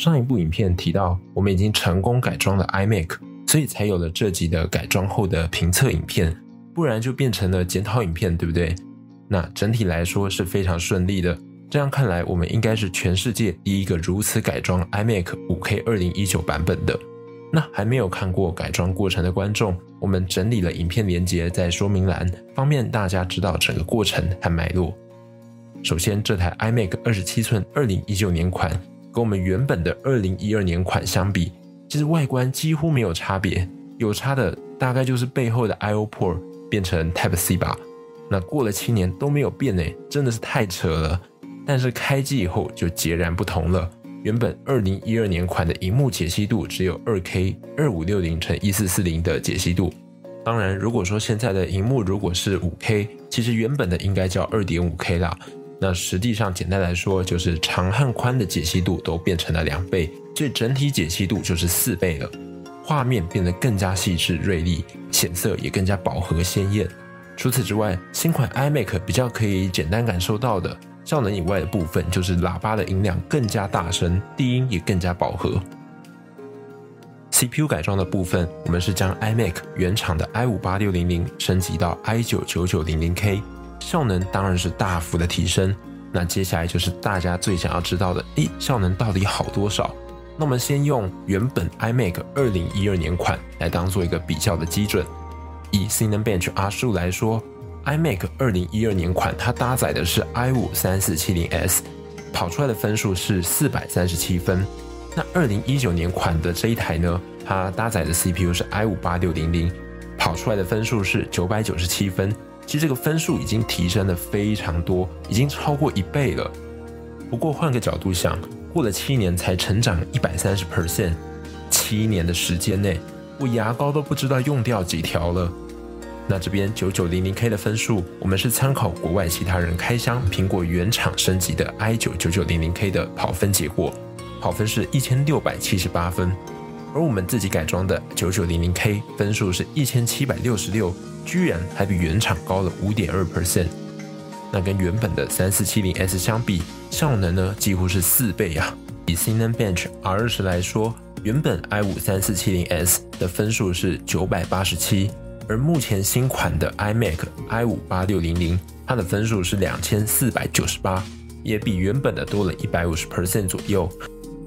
上一部影片提到，我们已经成功改装了 iMac，所以才有了这集的改装后的评测影片，不然就变成了检讨影片，对不对？那整体来说是非常顺利的。这样看来，我们应该是全世界第一个如此改装 iMac 5K 2019版本的。那还没有看过改装过程的观众，我们整理了影片连接在说明栏，方便大家知道整个过程和脉络。首先，这台 iMac 二十七寸2019年款跟我们原本的2012年款相比，其实外观几乎没有差别，有差的大概就是背后的 I/O port 变成 Type C 吧。那过了七年都没有变诶，真的是太扯了。但是开机以后就截然不同了。原本二零一二年款的荧幕解析度只有二 K 二五六零乘一四四零的解析度。当然，如果说现在的荧幕如果是五 K，其实原本的应该叫二点五 K 啦。那实际上简单来说，就是长和宽的解析度都变成了两倍，所以整体解析度就是四倍了。画面变得更加细致锐利，显色也更加饱和鲜艳。除此之外，新款 iMac 比较可以简单感受到的。效能以外的部分就是喇叭的音量更加大声，低音也更加饱和。CPU 改装的部分，我们是将 iMac 原厂的 i 五八六零零升级到 i 九九九零零 K，效能当然是大幅的提升。那接下来就是大家最想要知道的，诶，效能到底好多少？那我们先用原本 iMac 二零一二年款来当做一个比较的基准，以 Cinebench R 数来说。iMac 二零一二年款，它搭载的是 i 五三四七零 S，跑出来的分数是四百三十七分。那二零一九年款的这一台呢，它搭载的 CPU 是 i 五八六零零，跑出来的分数是九百九十七分。其实这个分数已经提升了非常多，已经超过一倍了。不过换个角度想，过了七年才成长一百三十 percent，七年的时间内，我牙膏都不知道用掉几条了。那这边九九零零 K 的分数，我们是参考国外其他人开箱苹果原厂升级的 i 九九九零零 K 的跑分结果，跑分是一千六百七十八分，而我们自己改装的九九零零 K 分数是一千七百六十六，居然还比原厂高了五点二 percent。那跟原本的三四七零 S 相比，效能呢几乎是四倍啊！以 Cinebench R 二十来说，原本 i 五三四七零 S 的分数是九百八十七。而目前新款的 iMac i 五八六零零，它的分数是两千四百九十八，也比原本的多了一百五十 percent 左右。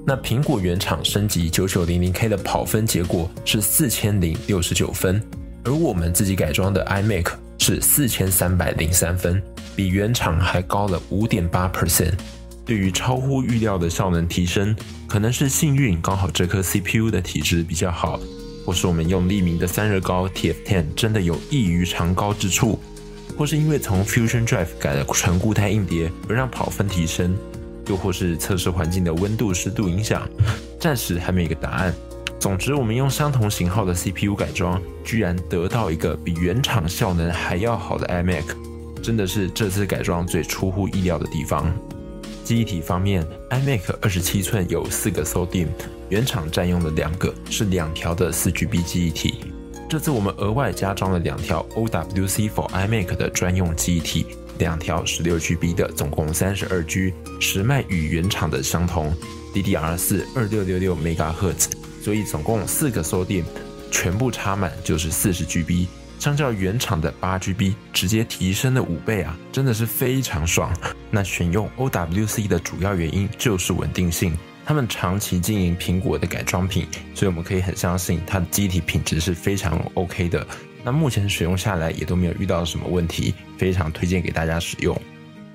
那苹果原厂升级九九零零 K 的跑分结果是四千零六十九分，而我们自己改装的 iMac 是四千三百零三分，比原厂还高了五点八 percent。对于超乎预料的效能提升，可能是幸运，刚好这颗 CPU 的体质比较好。或是我们用利明的散热膏 TF10 真的有异于常高之处，或是因为从 Fusion Drive 改了纯固态硬碟而让跑分提升，又或是测试环境的温度湿度影响，暂时还没有一个答案。总之，我们用相同型号的 CPU 改装，居然得到一个比原厂效能还要好的 iMac，真的是这次改装最出乎意料的地方。记忆体方面，iMac 二十七寸有四个 SODIM，原厂占用了两个，是两条的四 GB 记忆体。这次我们额外加装了两条 OWC for iMac 的专用记忆体，两条十六 GB 的，总共三十二 G，时脉与原厂的相同，DDR 四二六六六 MHz，所以总共四个 SODIMM，全部插满就是四十 GB。相较原厂的八 GB，直接提升了五倍啊，真的是非常爽。那选用 OWC 的主要原因就是稳定性，他们长期经营苹果的改装品，所以我们可以很相信它的机体品质是非常 OK 的。那目前使用下来也都没有遇到什么问题，非常推荐给大家使用。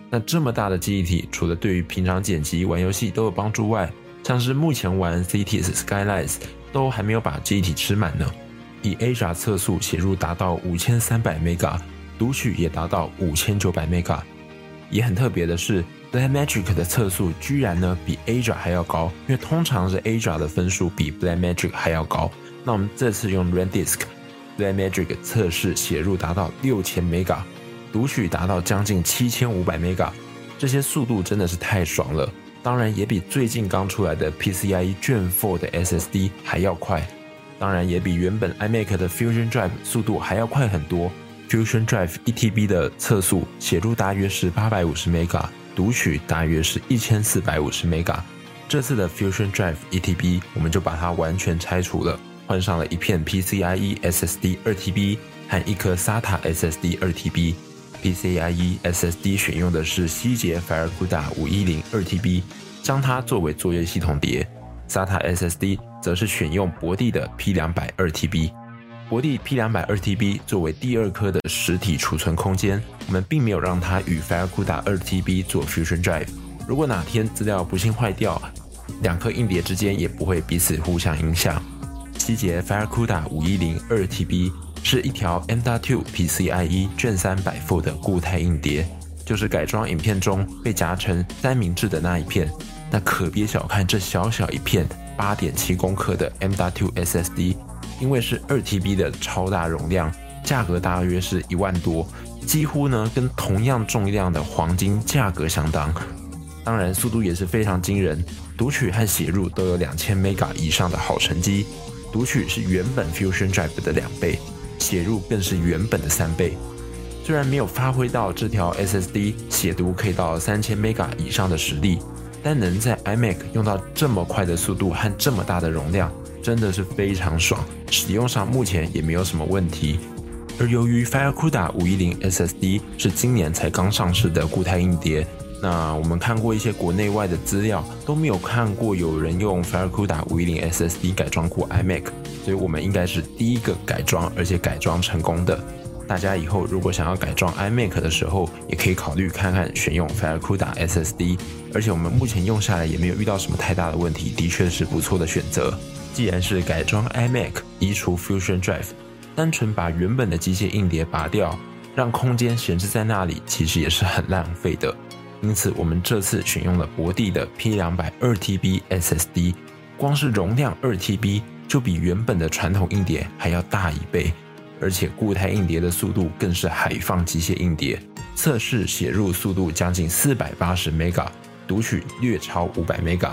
那这么大的记忆体，除了对于平常剪辑、玩游戏都有帮助外，像是目前玩 Cities Skylines 都还没有把记忆体吃满呢。以 Aja 测速写入达到五千三百 mega，读取也达到五千九百 mega。也很特别的是，Blackmagic 的测速居然呢比 Aja 还要高，因为通常是 Aja 的分数比 Blackmagic 还要高。那我们这次用 Rendisk，Blackmagic 测试写入达到六千 mega，读取达到将近七千五百 mega，这些速度真的是太爽了。当然也比最近刚出来的 PCIe Gen 4的 SSD 还要快。当然也比原本 iMac 的 Fusion Drive 速度还要快很多。Fusion Drive 一 TB 的测速写入大约是八百五十 mega，读取大约是一千四百五十 mega。这次的 Fusion Drive ETB 我们就把它完全拆除了，换上了一片 PCIe SSD 二 TB 和一颗 SATA SSD 二 TB。PCIe SSD 选用的是希捷 FireCuda 五一零二 TB，将它作为作业系统碟。SATA SSD 则是选用博帝的 P 两百二 TB。博帝 P 两百二 TB 作为第二颗的实体储存空间，我们并没有让它与 FireCuda 二 TB 做 Fusion Drive。如果哪天资料不幸坏掉，两颗硬碟之间也不会彼此互相影响。希捷 FireCuda 五一零二 TB 是一条 M.2 PCIe 卷三百伏的固态硬碟，就是改装影片中被夹成三明治的那一片。那可别小看这小小一片八点七公克的 M.2 SSD。因为是二 TB 的超大容量，价格大约是一万多，几乎呢跟同样重量的黄金价格相当。当然，速度也是非常惊人，读取和写入都有两千 mega 以上的好成绩。读取是原本 Fusion Drive 的两倍，写入更是原本的三倍。虽然没有发挥到这条 SSD 写读可以到三千 mega 以上的实力，但能在 iMac 用到这么快的速度和这么大的容量。真的是非常爽，使用上目前也没有什么问题。而由于 FireCuda 五一零 SSD 是今年才刚上市的固态硬碟，那我们看过一些国内外的资料，都没有看过有人用 FireCuda 五一零 SSD 改装过 iMac，所以我们应该是第一个改装而且改装成功的。大家以后如果想要改装 iMac 的时候，也可以考虑看看选用 FireCuda SSD，而且我们目前用下来也没有遇到什么太大的问题，的确是不错的选择。既然是改装 iMac，移除 Fusion Drive，单纯把原本的机械硬碟拔掉，让空间闲置在那里，其实也是很浪费的。因此，我们这次选用了博帝的 P 两百二 TB SSD，光是容量二 TB 就比原本的传统硬碟还要大一倍，而且固态硬碟的速度更是海放机械硬碟，测试写入速度将近四百八十 mega，读取略超五百 mega。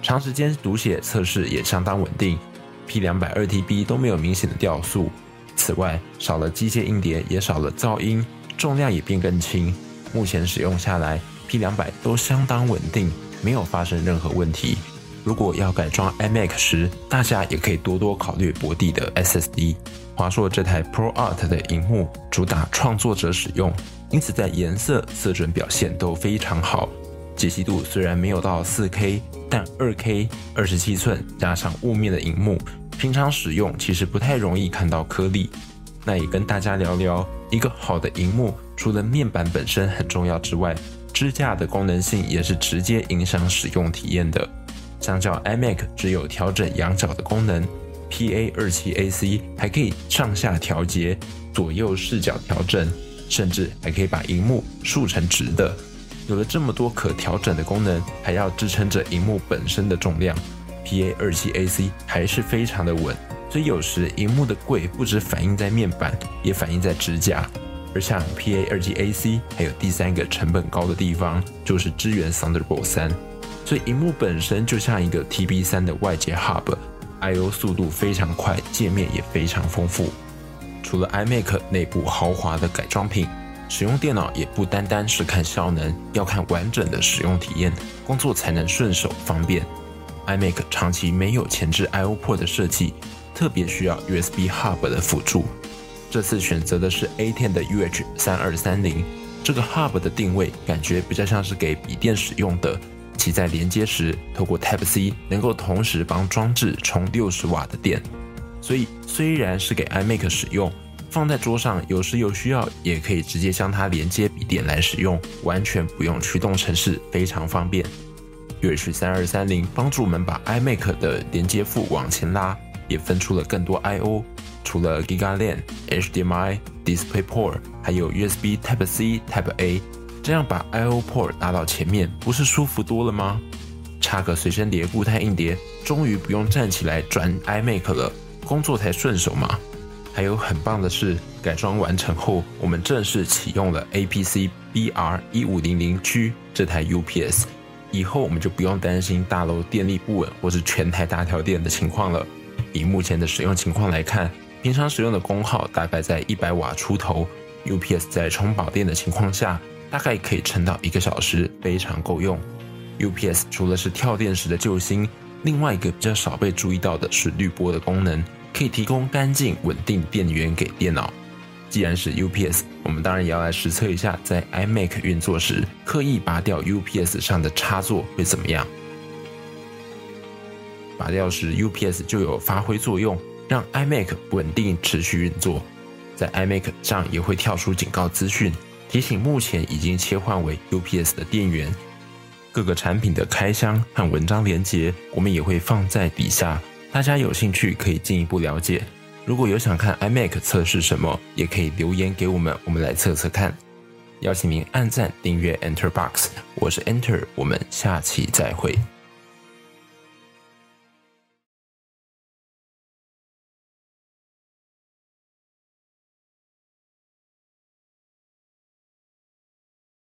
长时间读写测试也相当稳定，P 两百二 TB 都没有明显的掉速。此外，少了机械硬碟，也少了噪音，重量也变更轻。目前使用下来，P 两百都相当稳定，没有发生任何问题。如果要改装 iMac 时，大家也可以多多考虑博帝的 SSD。华硕这台 Pro Art 的荧幕主打创作者使用，因此在颜色、色准表现都非常好。解析度虽然没有到 4K。但二 K 二十七寸加上雾面的荧幕，平常使用其实不太容易看到颗粒。那也跟大家聊聊，一个好的荧幕除了面板本身很重要之外，支架的功能性也是直接影响使用体验的。相较 iMac 只有调整仰角的功能，PA 二七 AC 还可以上下调节、左右视角调整，甚至还可以把荧幕竖成直的。有了这么多可调整的功能，还要支撑着荧幕本身的重量，PA 二七 AC 还是非常的稳。所以有时荧幕的贵不止反映在面板，也反映在支架。而像 PA 二七 AC 还有第三个成本高的地方，就是支援 Thunderbolt 三。所以荧幕本身就像一个 TB 三的外接 Hub，I/O 速度非常快，界面也非常丰富。除了 iMac 内部豪华的改装品。使用电脑也不单单是看效能，要看完整的使用体验，工作才能顺手方便。iMac 长期没有前置 I/O port 的设计，特别需要 USB Hub 的辅助。这次选择的是 A10 的 UH 三二三零，这个 Hub 的定位感觉比较像是给笔电使用的，其在连接时透过 Type C 能够同时帮装置充六十瓦的电，所以虽然是给 iMac 使用。放在桌上，有时有需要也可以直接将它连接笔电来使用，完全不用驱动程式，非常方便。UH 三二三零帮助我们把 iMac 的连接副往前拉，也分出了更多 I/O，除了 Giga LAN、HDMI、DisplayPort，还有 USB Type C、Type A，这样把 I/O port 拉到前面，不是舒服多了吗？插个随身碟固态硬碟，终于不用站起来转 iMac 了，工作才顺手嘛。还有很棒的是，改装完成后，我们正式启用了 APC BR 一五零零 G 这台 UPS，以后我们就不用担心大楼电力不稳或是全台大跳电的情况了。以目前的使用情况来看，平常使用的功耗大概在一百瓦出头，UPS 在充饱电的情况下，大概可以撑到一个小时，非常够用。UPS 除了是跳电时的救星，另外一个比较少被注意到的是滤波的功能，可以提供干净稳定电源给电脑。既然是 UPS，我们当然也要来实测一下，在 iMac 运作时，刻意拔掉 UPS 上的插座会怎么样？拔掉时，UPS 就有发挥作用，让 iMac 稳定持续运作。在 iMac 上也会跳出警告资讯，提醒目前已经切换为 UPS 的电源。各个产品的开箱和文章连接，我们也会放在底下，大家有兴趣可以进一步了解。如果有想看 iMac 测试什么，也可以留言给我们，我们来测测看。邀请您按赞、订阅 Enter Box，我是 Enter，我们下期再会。